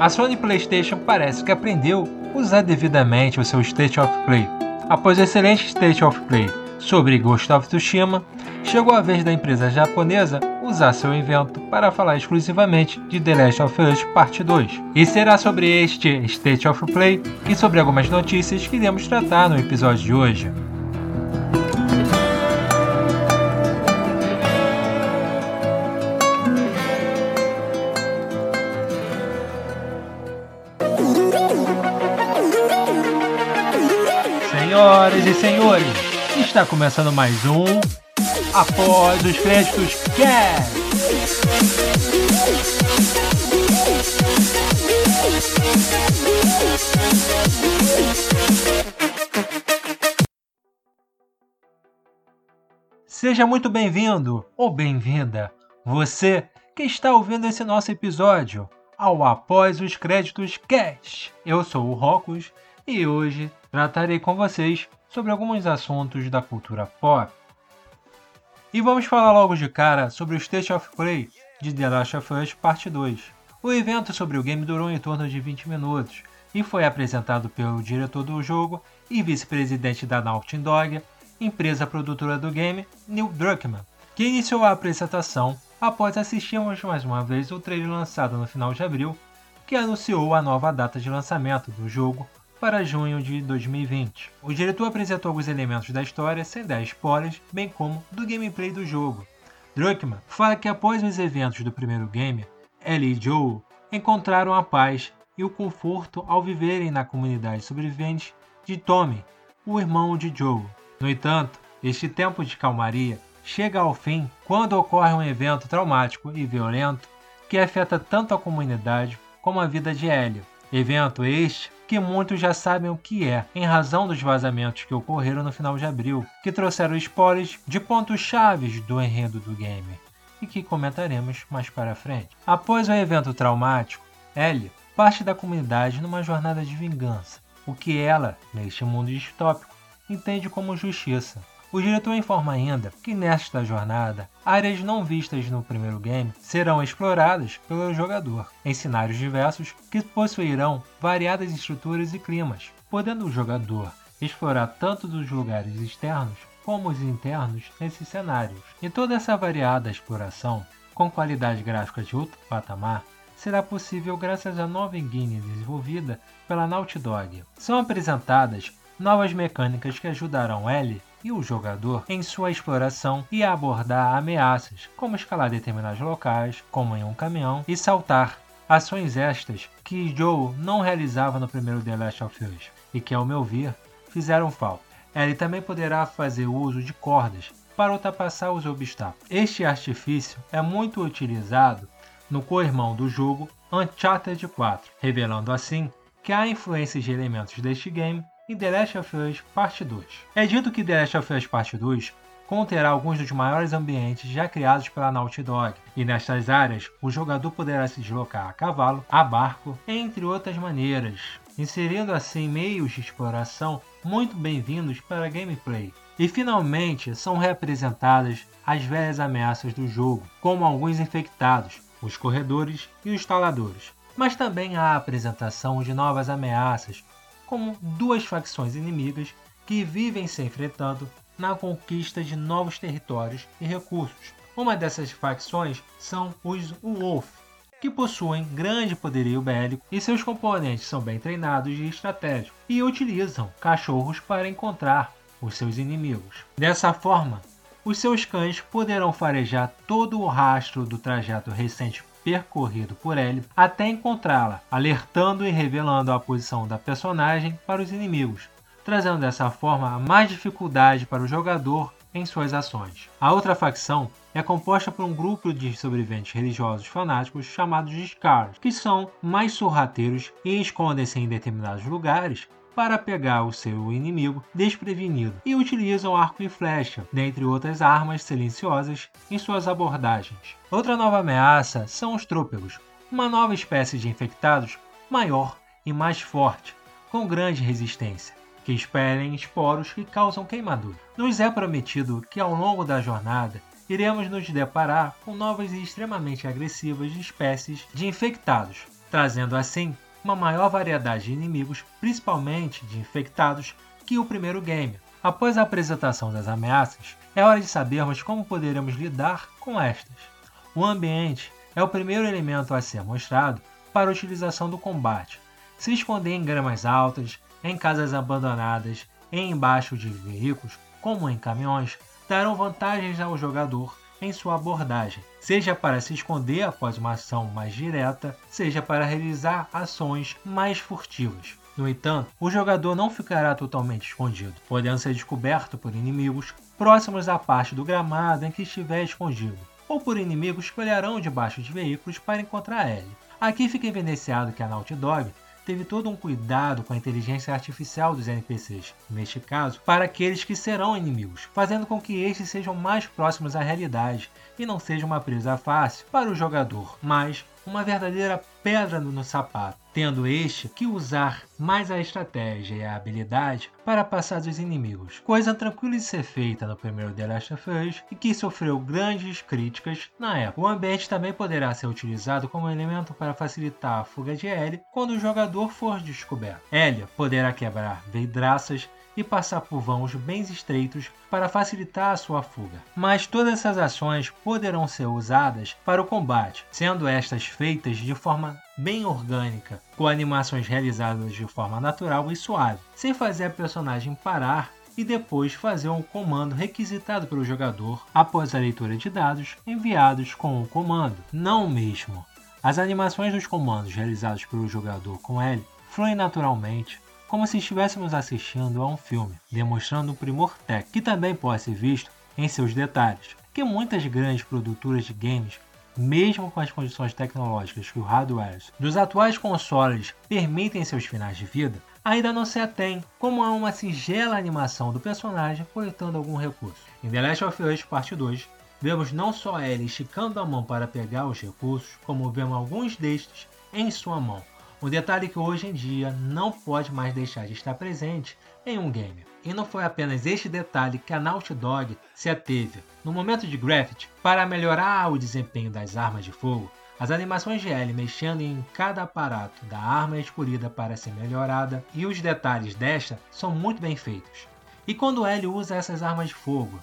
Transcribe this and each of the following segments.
A Sony PlayStation parece que aprendeu a usar devidamente o seu State of Play. Após o excelente State of Play sobre Ghost of Tsushima, chegou a vez da empresa japonesa usar seu evento para falar exclusivamente de The Last of Us Parte 2. E será sobre este State of Play e sobre algumas notícias que iremos tratar no episódio de hoje. Senhores, está começando mais um Após os Créditos Cast. Seja muito bem-vindo ou bem-vinda, você que está ouvindo esse nosso episódio ao Após os Créditos Cast. Eu sou o Rocos e hoje tratarei com vocês sobre alguns assuntos da cultura pop. E vamos falar logo de cara sobre o State of Play de The Last of Us Parte 2. O evento sobre o game durou em torno de 20 minutos e foi apresentado pelo diretor do jogo e vice-presidente da Naughty Dog, empresa produtora do game, Neil Druckmann, que iniciou a apresentação após assistirmos mais uma vez o trailer lançado no final de abril, que anunciou a nova data de lançamento do jogo para junho de 2020. O diretor apresentou alguns elementos da história sem dar spoilers, bem como do gameplay do jogo. Druckmann fala que após os eventos do primeiro game, Ellie e Joel encontraram a paz e o conforto ao viverem na comunidade sobrevivente de Tommy, o irmão de Joel. No entanto, este tempo de calmaria chega ao fim quando ocorre um evento traumático e violento que afeta tanto a comunidade como a vida de Ellie. Evento este que muitos já sabem o que é, em razão dos vazamentos que ocorreram no final de abril, que trouxeram spoilers de pontos chaves do enredo do game, e que comentaremos mais para frente. Após o evento traumático, Ellie parte da comunidade numa jornada de vingança, o que ela, neste mundo distópico, entende como justiça. O diretor informa ainda que nesta jornada, áreas não vistas no primeiro game serão exploradas pelo jogador, em cenários diversos que possuirão variadas estruturas e climas, podendo o jogador explorar tanto dos lugares externos como os internos nesses cenários. E toda essa variada exploração, com qualidade gráfica de outro patamar, será possível graças à nova engine desenvolvida pela Naughty Dog. São apresentadas novas mecânicas que ajudarão Ellie e o jogador em sua exploração e abordar ameaças, como escalar determinados locais, como em um caminhão, e saltar. Ações estas que Joe não realizava no primeiro The Last of Us e que, ao meu ver, fizeram falta. Ele também poderá fazer uso de cordas para ultrapassar os obstáculos. Este artifício é muito utilizado no co-irmão do jogo Uncharted 4, revelando assim que há influências de elementos deste game em The Last of Us Parte 2. É dito que The Last of Us Parte 2 conterá alguns dos maiores ambientes já criados pela Naughty Dog, e nestas áreas o jogador poderá se deslocar a cavalo, a barco, entre outras maneiras, inserindo assim meios de exploração muito bem-vindos para a gameplay. E finalmente são representadas as velhas ameaças do jogo, como alguns infectados, os corredores e os instaladores. Mas também há a apresentação de novas ameaças, como duas facções inimigas que vivem se enfrentando na conquista de novos territórios e recursos. Uma dessas facções são os Wolf, que possuem grande poderio bélico e seus componentes são bem treinados e estratégicos e utilizam cachorros para encontrar os seus inimigos. Dessa forma, os seus cães poderão farejar todo o rastro do trajeto recente percorrido por Ellie até encontrá-la, alertando e revelando a posição da personagem para os inimigos, trazendo dessa forma mais dificuldade para o jogador em suas ações. A outra facção é composta por um grupo de sobreviventes religiosos fanáticos chamados de Scars, que são mais sorrateiros e escondem-se em determinados lugares para pegar o seu inimigo desprevenido e utilizam arco e flecha, dentre outras armas silenciosas, em suas abordagens. Outra nova ameaça são os trôpegos, uma nova espécie de infectados maior e mais forte, com grande resistência, que expelem esporos que causam queimadura. Nos é prometido que ao longo da jornada iremos nos deparar com novas e extremamente agressivas espécies de infectados, trazendo assim uma maior variedade de inimigos, principalmente de infectados, que o primeiro game. Após a apresentação das ameaças, é hora de sabermos como poderemos lidar com estas. O ambiente é o primeiro elemento a ser mostrado para a utilização do combate. Se esconder em gramas altas, em casas abandonadas embaixo de veículos, como em caminhões, darão vantagens ao jogador em sua abordagem, seja para se esconder após uma ação mais direta, seja para realizar ações mais furtivas. No entanto, o jogador não ficará totalmente escondido, podendo ser descoberto por inimigos próximos à parte do gramado em que estiver escondido, ou por inimigos que olharão debaixo de veículos para encontrar ele. Aqui fica evidenciado que a Naughty Dog teve todo um cuidado com a inteligência artificial dos NPCs, neste caso, para aqueles que serão inimigos, fazendo com que estes sejam mais próximos à realidade e não seja uma presa fácil para o jogador, mas uma verdadeira pedra no sapato, tendo este que usar mais a estratégia e a habilidade para passar dos inimigos. Coisa tranquila de ser feita no primeiro The Last of Us e que sofreu grandes críticas na época. O ambiente também poderá ser utilizado como elemento para facilitar a fuga de Ellie quando o jogador for descoberto. Ellie poderá quebrar vidraças e passar por vãos bem estreitos para facilitar a sua fuga. Mas todas essas ações poderão ser usadas para o combate, sendo estas feitas de forma bem orgânica, com animações realizadas de forma natural e suave, sem fazer a personagem parar e depois fazer um comando requisitado pelo jogador após a leitura de dados enviados com o comando. Não mesmo. As animações dos comandos realizados pelo jogador com ele fluem naturalmente, como se estivéssemos assistindo a um filme, demonstrando um primor técnico que também pode ser visto em seus detalhes, que muitas grandes produtoras de games mesmo com as condições tecnológicas que o hardware dos atuais consoles permitem seus finais de vida, ainda não se atém, como a uma singela animação do personagem coletando algum recurso. Em The Last of Us Parte 2, vemos não só ele esticando a mão para pegar os recursos, como vemos alguns destes em sua mão, um detalhe que hoje em dia não pode mais deixar de estar presente em um game. E não foi apenas este detalhe que a Naughty Dog se ateve. No momento de Graffiti, para melhorar o desempenho das armas de fogo, as animações de Ellie mexendo em cada aparato da arma escolhida para ser melhorada e os detalhes desta são muito bem feitos. E quando Ellie usa essas armas de fogo,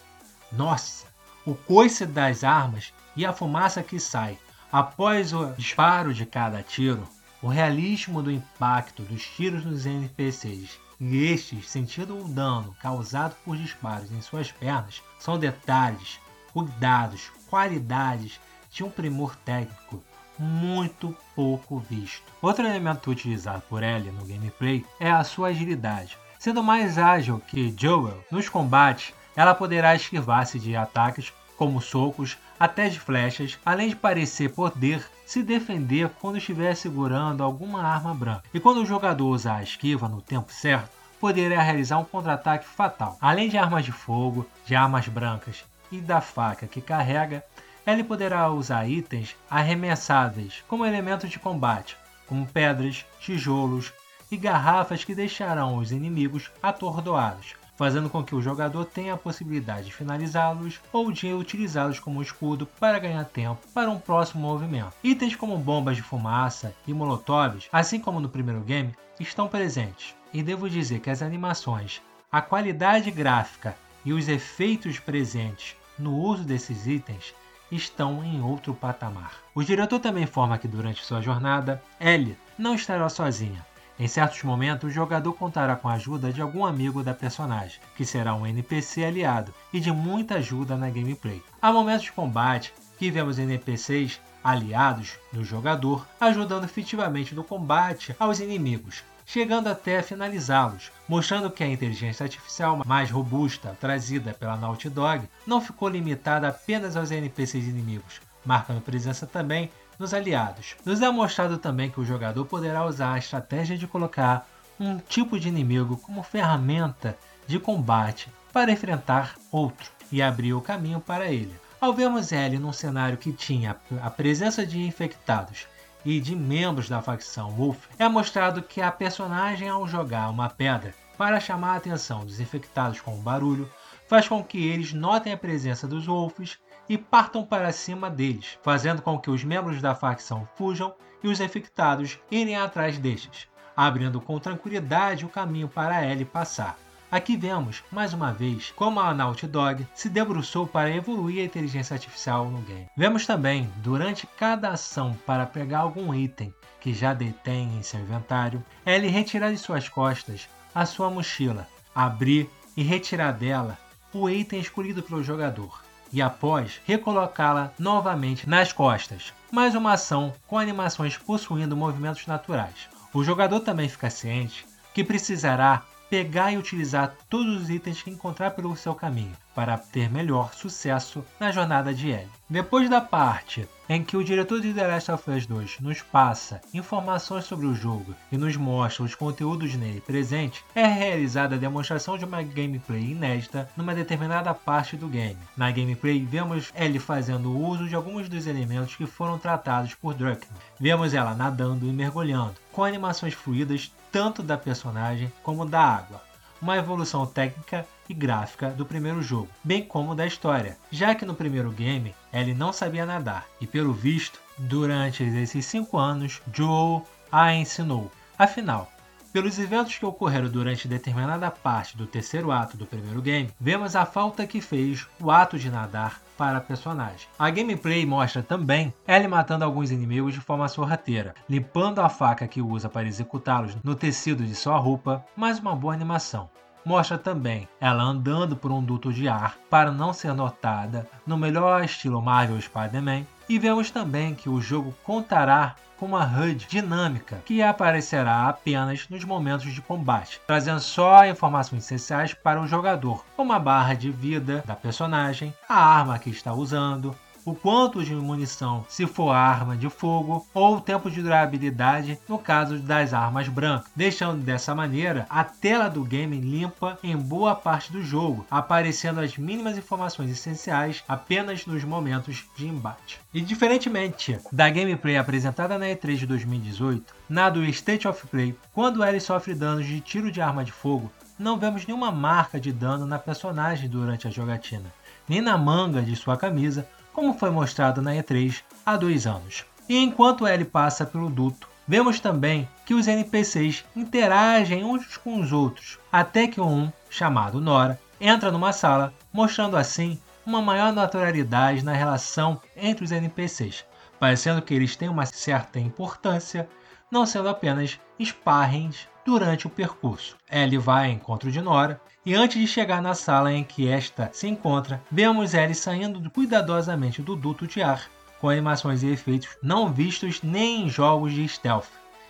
nossa, o coice das armas e a fumaça que sai após o disparo de cada tiro o realismo do impacto dos tiros nos NPCs e estes sentindo o dano causado por disparos em suas pernas são detalhes, cuidados, qualidades de um primor técnico muito pouco visto. Outro elemento utilizado por Ellie no gameplay é a sua agilidade. Sendo mais ágil que Joel nos combates, ela poderá esquivar-se de ataques como socos, até de flechas, além de parecer poder se defender quando estiver segurando alguma arma branca. E quando o jogador usar a esquiva no tempo certo, poderá realizar um contra-ataque fatal. Além de armas de fogo, de armas brancas e da faca que carrega, ele poderá usar itens arremessáveis como elementos de combate, como pedras, tijolos e garrafas que deixarão os inimigos atordoados, fazendo com que o jogador tenha a possibilidade de finalizá-los ou de utilizá-los como escudo para ganhar tempo para um próximo movimento. Itens como bombas de fumaça e molotovs, assim como no primeiro game, estão presentes. E devo dizer que as animações, a qualidade gráfica e os efeitos presentes no uso desses itens estão em outro patamar. O diretor também informa que durante sua jornada, Ellie não estará sozinha, em certos momentos, o jogador contará com a ajuda de algum amigo da personagem, que será um NPC aliado e de muita ajuda na gameplay. Há momentos de combate que vemos NPCs aliados do jogador ajudando efetivamente no combate aos inimigos, chegando até finalizá-los, mostrando que a inteligência artificial mais robusta trazida pela Naughty Dog não ficou limitada apenas aos NPCs inimigos, marcando presença também nos aliados. Nos é mostrado também que o jogador poderá usar a estratégia de colocar um tipo de inimigo como ferramenta de combate para enfrentar outro e abrir o caminho para ele. Ao vermos ele num cenário que tinha a presença de infectados e de membros da facção Wolf, é mostrado que a personagem ao jogar uma pedra para chamar a atenção dos infectados com o barulho, faz com que eles notem a presença dos Wolves e partam para cima deles, fazendo com que os membros da facção fujam e os infectados irem atrás destes, abrindo com tranquilidade o caminho para Ellie passar. Aqui vemos, mais uma vez, como a Naughty Dog se debruçou para evoluir a inteligência artificial no game. Vemos também, durante cada ação para pegar algum item que já detém em seu inventário, Ellie retirar de suas costas a sua mochila, abrir e retirar dela o item escolhido pelo jogador e após recolocá-la novamente nas costas. Mais uma ação com animações possuindo movimentos naturais. O jogador também fica ciente que precisará pegar e utilizar todos os itens que encontrar pelo seu caminho para ter melhor sucesso na jornada de Ellie. Depois da parte em que o diretor de The Last of Us 2 nos passa informações sobre o jogo e nos mostra os conteúdos nele presentes, é realizada a demonstração de uma gameplay inédita numa determinada parte do game. Na gameplay, vemos Ellie fazendo uso de alguns dos elementos que foram tratados por Druckmann. Vemos ela nadando e mergulhando, com animações fluídas tanto da personagem como da água uma evolução técnica e gráfica do primeiro jogo, bem como da história, já que no primeiro game ele não sabia nadar e, pelo visto, durante esses 5 anos, Joel a ensinou. Afinal, pelos eventos que ocorreram durante determinada parte do terceiro ato do primeiro game, vemos a falta que fez o ato de nadar para a personagem. A gameplay mostra também Ellie matando alguns inimigos de forma sorrateira, limpando a faca que usa para executá-los no tecido de sua roupa, mais uma boa animação. Mostra também ela andando por um duto de ar para não ser notada, no melhor estilo Marvel Spider-Man, e vemos também que o jogo contará com uma HUD dinâmica que aparecerá apenas nos momentos de combate, trazendo só informações essenciais para o jogador, como a barra de vida da personagem, a arma que está usando, o quanto de munição se for arma de fogo ou o tempo de durabilidade no caso das armas brancas, deixando dessa maneira a tela do game limpa em boa parte do jogo, aparecendo as mínimas informações essenciais apenas nos momentos de embate. E diferentemente da gameplay apresentada na E3 de 2018, na do State of Play, quando Ellie sofre danos de tiro de arma de fogo, não vemos nenhuma marca de dano na personagem durante a jogatina, nem na manga de sua camisa como foi mostrado na E3 há dois anos. E enquanto Ellie passa pelo duto, vemos também que os NPCs interagem uns com os outros, até que um, chamado Nora, entra numa sala, mostrando assim uma maior naturalidade na relação entre os NPCs, parecendo que eles têm uma certa importância, não sendo apenas sparrings durante o percurso. Ellie vai ao encontro de Nora e antes de chegar na sala em que esta se encontra, vemos Ellie saindo cuidadosamente do duto de ar, com animações e efeitos não vistos nem em jogos de stealth.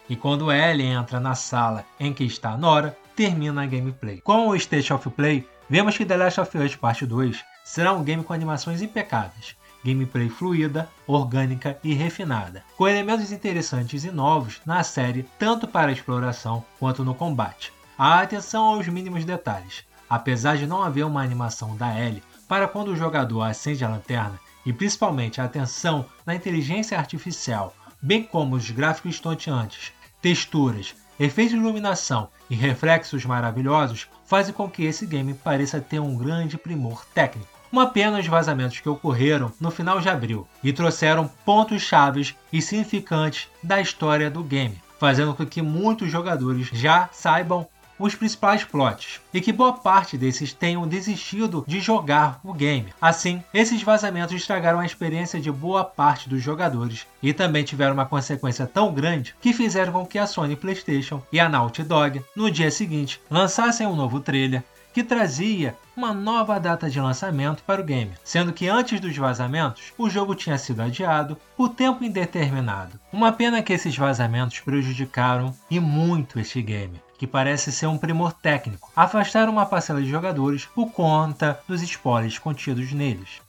E quando Ellie entra na sala em que está Nora, termina a gameplay. Com o State of Play, vemos que The Last of Us Part 2 será um game com animações impecáveis, gameplay fluida, orgânica e refinada, com elementos interessantes e novos na série tanto para a exploração quanto no combate. A atenção aos mínimos detalhes. Apesar de não haver uma animação da Ellie para quando o jogador acende a lanterna, e principalmente a atenção na inteligência artificial, bem como os gráficos estonteantes, texturas, efeitos de iluminação e reflexos maravilhosos, fazem com que esse game pareça ter um grande primor técnico. Uma pena os vazamentos que ocorreram no final de abril e trouxeram pontos chaves e significantes da história do game, fazendo com que muitos jogadores já saibam os principais plots, e que boa parte desses tenham desistido de jogar o game. Assim, esses vazamentos estragaram a experiência de boa parte dos jogadores e também tiveram uma consequência tão grande que fizeram com que a Sony PlayStation e a Naughty Dog, no dia seguinte, lançassem um novo trailer que trazia uma nova data de lançamento para o game, sendo que antes dos vazamentos o jogo tinha sido adiado por tempo indeterminado. Uma pena que esses vazamentos prejudicaram e muito este game que parece ser um primor técnico, afastar uma parcela de jogadores por conta dos spoilers contidos neles.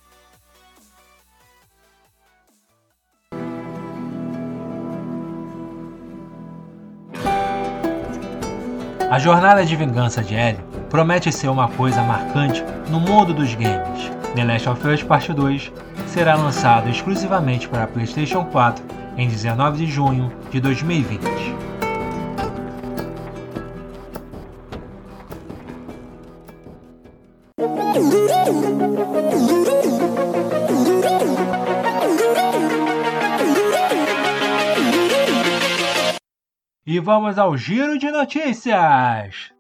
A jornada de vingança de Ellie promete ser uma coisa marcante no mundo dos games. The Last of Us Part 2 será lançado exclusivamente para PlayStation 4 em 19 de junho de 2020. Vamos ao giro de notícias!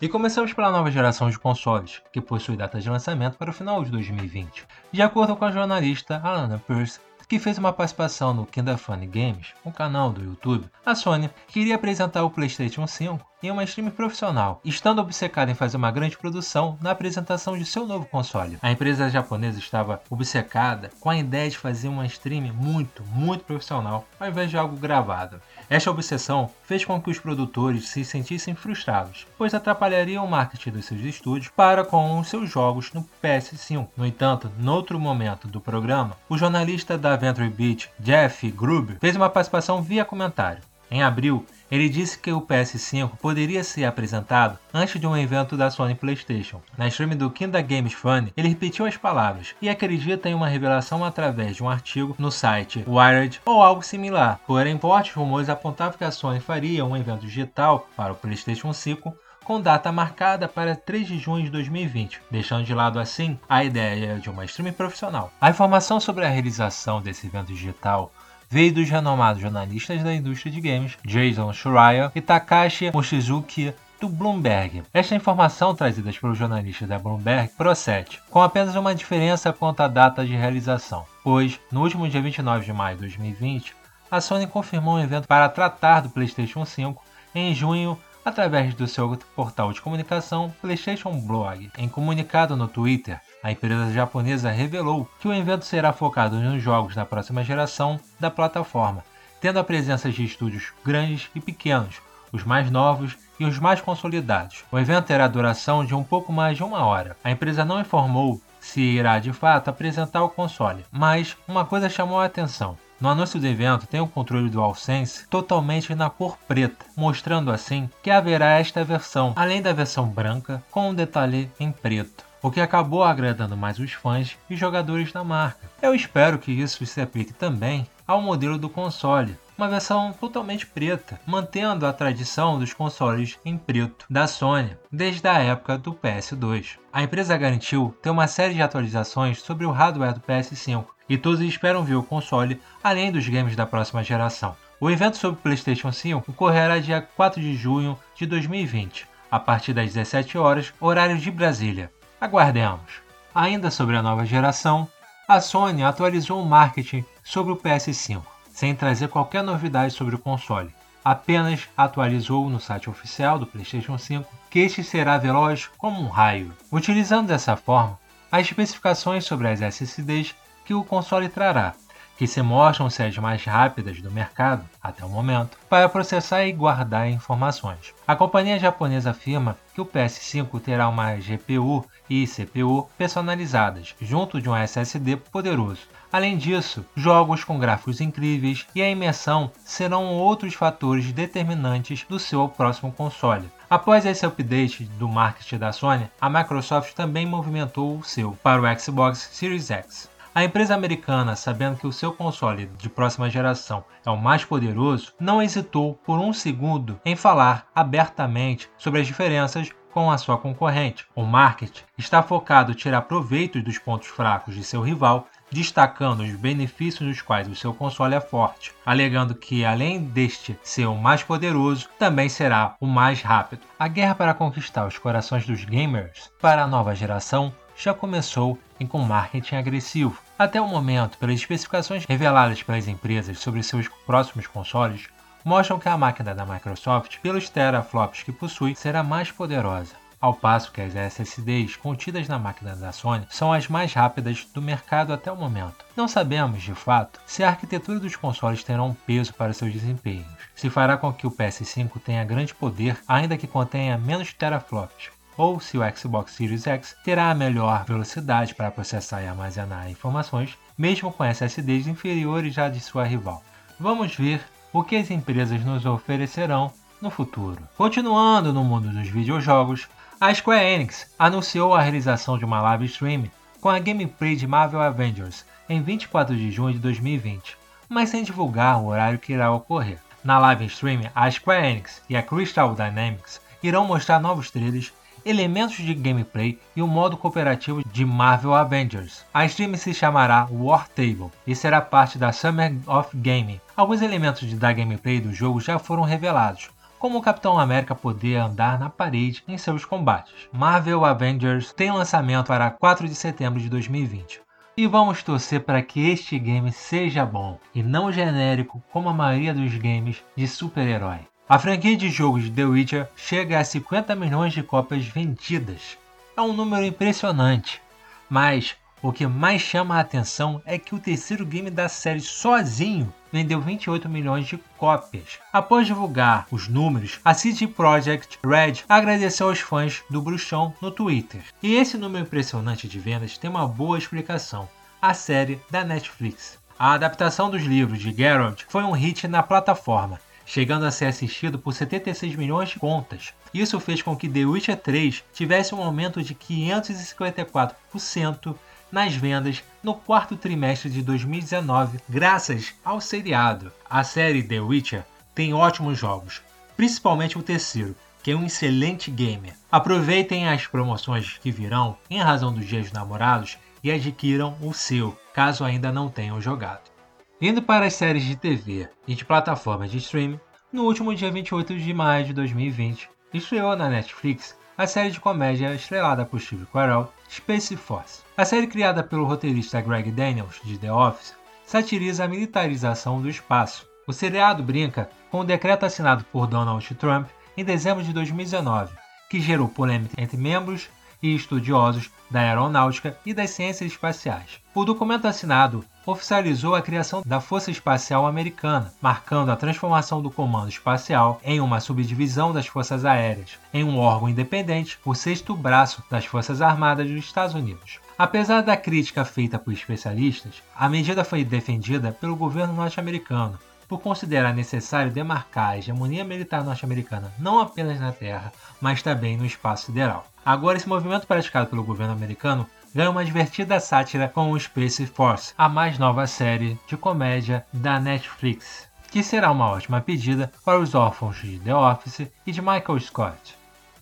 E começamos pela nova geração de consoles, que possui data de lançamento para o final de 2020. De acordo com a jornalista Alana Pierce, que fez uma participação no Kinda Funny Games, um canal do YouTube, a Sony queria apresentar o PlayStation 5 em uma stream profissional, estando obcecada em fazer uma grande produção na apresentação de seu novo console. A empresa japonesa estava obcecada com a ideia de fazer uma stream muito, muito profissional, ao invés de algo gravado. Esta obsessão fez com que os produtores se sentissem frustrados, pois atrapalharia o marketing dos seus estúdios para com os seus jogos no PS5. No entanto, noutro momento do programa, o jornalista da Venture Beat, Jeff Gruber, fez uma participação via comentário. Em abril, ele disse que o PS5 poderia ser apresentado antes de um evento da Sony PlayStation. Na stream do Kinda Games Fun, ele repetiu as palavras e acredita em uma revelação através de um artigo no site Wired ou algo similar. Porém, fortes rumores apontavam que a Sony faria um evento digital para o PlayStation 5 com data marcada para 3 de junho de 2020, deixando de lado assim a ideia de uma stream profissional. A informação sobre a realização desse evento digital veio dos renomados jornalistas da indústria de games Jason Schreier e Takashi Mochizuki do Bloomberg. Esta informação trazida pelo jornalista da Bloomberg procede, com apenas uma diferença quanto à data de realização, pois, no último dia 29 de maio de 2020, a Sony confirmou um evento para tratar do PlayStation 5 em junho através do seu portal de comunicação PlayStation Blog. Em comunicado no Twitter, a empresa japonesa revelou que o evento será focado nos jogos da próxima geração da plataforma, tendo a presença de estúdios grandes e pequenos, os mais novos e os mais consolidados. O evento terá duração de um pouco mais de uma hora. A empresa não informou se irá de fato apresentar o console, mas uma coisa chamou a atenção. No anúncio do evento tem o controle do DualSense totalmente na cor preta, mostrando assim que haverá esta versão, além da versão branca, com um detalhe em preto o que acabou agradando mais os fãs e jogadores da marca. Eu espero que isso se aplique também ao modelo do console, uma versão totalmente preta, mantendo a tradição dos consoles em preto da Sony desde a época do PS2. A empresa garantiu ter uma série de atualizações sobre o hardware do PS5 e todos esperam ver o console além dos games da próxima geração. O evento sobre o PlayStation 5 ocorrerá dia 4 de junho de 2020, a partir das 17 horas, horário de Brasília. Aguardemos. Ainda sobre a nova geração, a Sony atualizou o marketing sobre o PS5, sem trazer qualquer novidade sobre o console. Apenas atualizou no site oficial do PlayStation 5 que este será veloz como um raio, utilizando dessa forma as especificações sobre as SSDs que o console trará, que se mostram ser as mais rápidas do mercado até o momento para processar e guardar informações. A companhia japonesa afirma que o PS5 terá uma GPU e CPU personalizadas, junto de um SSD poderoso. Além disso, jogos com gráficos incríveis e a imersão serão outros fatores determinantes do seu próximo console. Após esse update do marketing da Sony, a Microsoft também movimentou o seu para o Xbox Series X. A empresa americana, sabendo que o seu console de próxima geração é o mais poderoso, não hesitou por um segundo em falar abertamente sobre as diferenças com a sua concorrente. O marketing está focado em tirar proveito dos pontos fracos de seu rival, destacando os benefícios dos quais o seu console é forte, alegando que além deste ser o mais poderoso, também será o mais rápido. A guerra para conquistar os corações dos gamers para a nova geração já começou e com marketing agressivo. Até o momento, pelas especificações reveladas pelas empresas sobre seus próximos consoles, mostram que a máquina da Microsoft, pelos teraflops que possui, será mais poderosa, ao passo que as SSDs contidas na máquina da Sony são as mais rápidas do mercado até o momento. Não sabemos, de fato, se a arquitetura dos consoles terá um peso para seus desempenhos, se fará com que o PS5 tenha grande poder, ainda que contenha menos teraflops, ou se o Xbox Series X terá a melhor velocidade para processar e armazenar informações, mesmo com SSDs inferiores à de sua rival. Vamos ver o que as empresas nos oferecerão no futuro. Continuando no mundo dos videojogos, a Square Enix anunciou a realização de uma live stream com a gameplay de Marvel Avengers em 24 de junho de 2020, mas sem divulgar o horário que irá ocorrer. Na live stream, a Square Enix e a Crystal Dynamics irão mostrar novos trailers elementos de gameplay e o um modo cooperativo de Marvel Avengers. A stream se chamará War Table e será parte da Summer of Gaming. Alguns elementos da gameplay do jogo já foram revelados, como o Capitão América poder andar na parede em seus combates. Marvel Avengers tem lançamento para 4 de setembro de 2020. E vamos torcer para que este game seja bom e não genérico como a maioria dos games de super-herói. A franquia de jogos de The Witcher chega a 50 milhões de cópias vendidas. É um número impressionante, mas o que mais chama a atenção é que o terceiro game da série sozinho vendeu 28 milhões de cópias. Após divulgar os números, a CD Projekt Red agradeceu aos fãs do Bruxão no Twitter. E esse número impressionante de vendas tem uma boa explicação: a série da Netflix. A adaptação dos livros de Geralt foi um hit na plataforma chegando a ser assistido por 76 milhões de contas. Isso fez com que The Witcher 3 tivesse um aumento de 554% nas vendas no quarto trimestre de 2019, graças ao seriado. A série The Witcher tem ótimos jogos, principalmente o terceiro, que é um excelente gamer. Aproveitem as promoções que virão em razão dos Dias dos Namorados e adquiram o seu, caso ainda não tenham jogado. Indo para as séries de TV e de plataformas de streaming, no último dia 28 de maio de 2020, estreou na Netflix a série de comédia estrelada por Steve Carell, Space Force. A série criada pelo roteirista Greg Daniels, de The Office, satiriza a militarização do espaço. O seriado brinca com o decreto assinado por Donald Trump em dezembro de 2019, que gerou polêmica entre membros e estudiosos da aeronáutica e das ciências espaciais. O documento assinado oficializou a criação da Força Espacial Americana, marcando a transformação do Comando Espacial em uma subdivisão das Forças Aéreas, em um órgão independente, o sexto braço das Forças Armadas dos Estados Unidos. Apesar da crítica feita por especialistas, a medida foi defendida pelo governo norte-americano, por considerar necessário demarcar a hegemonia militar norte-americana não apenas na Terra, mas também no espaço sideral. Agora, esse movimento praticado pelo governo americano ganha uma divertida sátira com o Space Force, a mais nova série de comédia da Netflix, que será uma ótima pedida para os órfãos de The Office e de Michael Scott.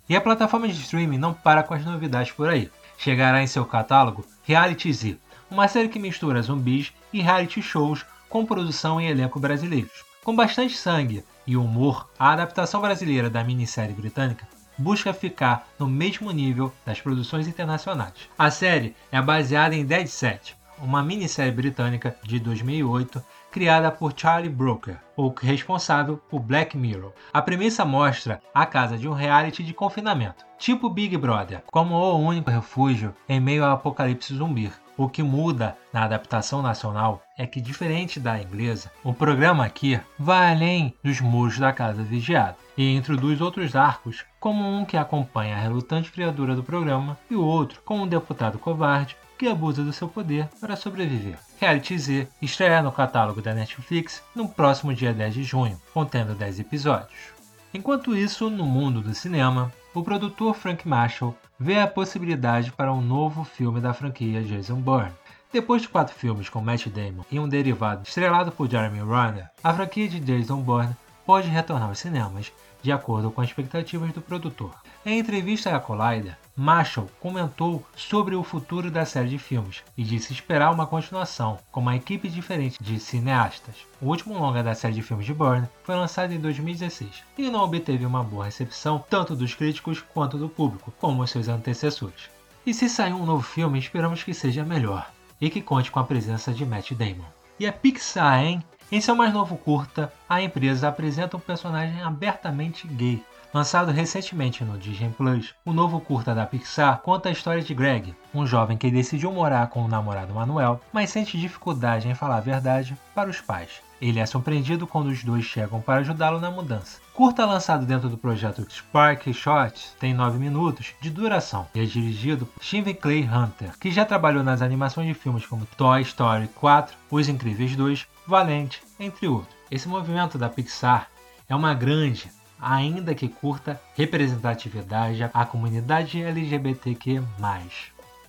E a plataforma de streaming não para com as novidades por aí. Chegará em seu catálogo Reality Z, uma série que mistura zumbis e reality shows com produção e elenco brasileiros. Com bastante sangue e humor, a adaptação brasileira da minissérie britânica busca ficar no mesmo nível das produções internacionais. A série é baseada em Dead Set, uma minissérie britânica de 2008 criada por Charlie Brooker, o responsável por Black Mirror. A premissa mostra a casa de um reality de confinamento, tipo Big Brother, como o único refúgio em meio ao apocalipse zumbi. O que muda na adaptação nacional é que, diferente da inglesa, o programa aqui vai além dos muros da casa vigiada e introduz outros arcos, como um que acompanha a relutante criadora do programa e o outro com um deputado covarde que abusa do seu poder para sobreviver. Reality Z estreia no catálogo da Netflix no próximo dia 10 de junho, contendo 10 episódios. Enquanto isso, no mundo do cinema, o produtor Frank Marshall vê a possibilidade para um novo filme da franquia Jason Bourne. Depois de quatro filmes com Matt Damon e um derivado estrelado por Jeremy Renner, a franquia de Jason Bourne pode retornar aos cinemas, de acordo com as expectativas do produtor. Em entrevista à Collider, Marshall comentou sobre o futuro da série de filmes e disse esperar uma continuação com uma equipe diferente de cineastas. O último longa da série de filmes de Bourne foi lançado em 2016 e não obteve uma boa recepção tanto dos críticos quanto do público, como seus antecessores. E se sair um novo filme, esperamos que seja melhor e que conte com a presença de Matt Damon. E a Pixar, hein? Em seu mais novo curta, a empresa apresenta um personagem abertamente gay, Lançado recentemente no Disney Plus, o novo curta da Pixar conta a história de Greg, um jovem que decidiu morar com o namorado Manuel, mas sente dificuldade em falar a verdade para os pais. Ele é surpreendido quando os dois chegam para ajudá-lo na mudança. Curta lançado dentro do projeto Spark Shots tem 9 minutos de duração e é dirigido por Steven Clay Hunter, que já trabalhou nas animações de filmes como Toy Story 4, Os Incríveis 2, Valente, entre outros. Esse movimento da Pixar é uma grande, ainda que curta, representatividade à comunidade LGBTQ+.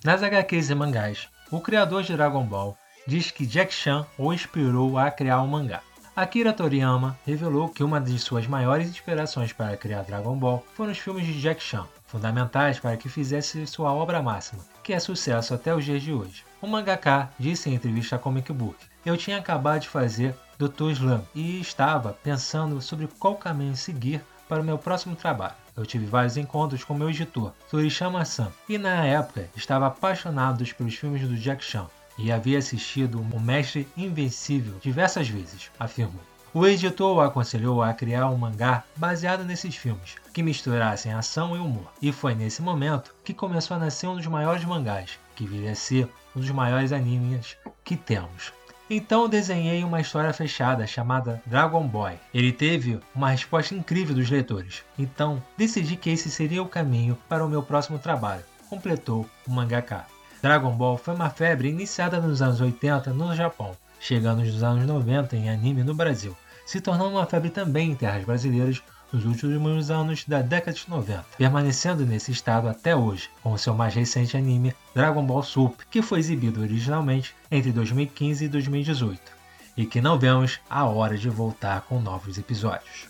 Nas HQs e mangás, o criador de Dragon Ball diz que Jack Chan o inspirou a criar o um mangá. Akira Toriyama revelou que uma de suas maiores inspirações para criar Dragon Ball foram os filmes de Jack Chan, fundamentais para que fizesse sua obra máxima, que é sucesso até os dias de hoje. O mangaka disse em entrevista à Comic Book: Eu tinha acabado de fazer Dr. Slam e estava pensando sobre qual caminho seguir para o meu próximo trabalho. Eu tive vários encontros com meu editor, Toriyama San, e na época estava apaixonado pelos filmes do Jack Chan e havia assistido O Mestre Invencível diversas vezes, afirmou. O editor o aconselhou a criar um mangá baseado nesses filmes, que misturassem ação e humor. E foi nesse momento que começou a nascer um dos maiores mangás, que viria a ser um dos maiores animes que temos. Então desenhei uma história fechada chamada Dragon Boy. Ele teve uma resposta incrível dos leitores. Então decidi que esse seria o caminho para o meu próximo trabalho, completou o mangaka. Dragon Ball foi uma febre iniciada nos anos 80 no Japão, chegando nos anos 90 em anime no Brasil se tornou uma febre também em terras brasileiras nos últimos anos da década de 90, permanecendo nesse estado até hoje, com seu mais recente anime Dragon Ball Super, que foi exibido originalmente entre 2015 e 2018, e que não vemos a hora de voltar com novos episódios.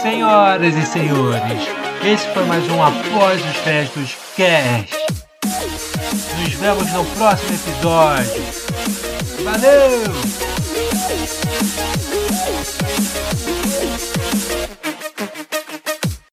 Senhoras e senhores, esse foi mais um Após os Créditos Cast. Nos vemos no próximo episódio. Valeu! Música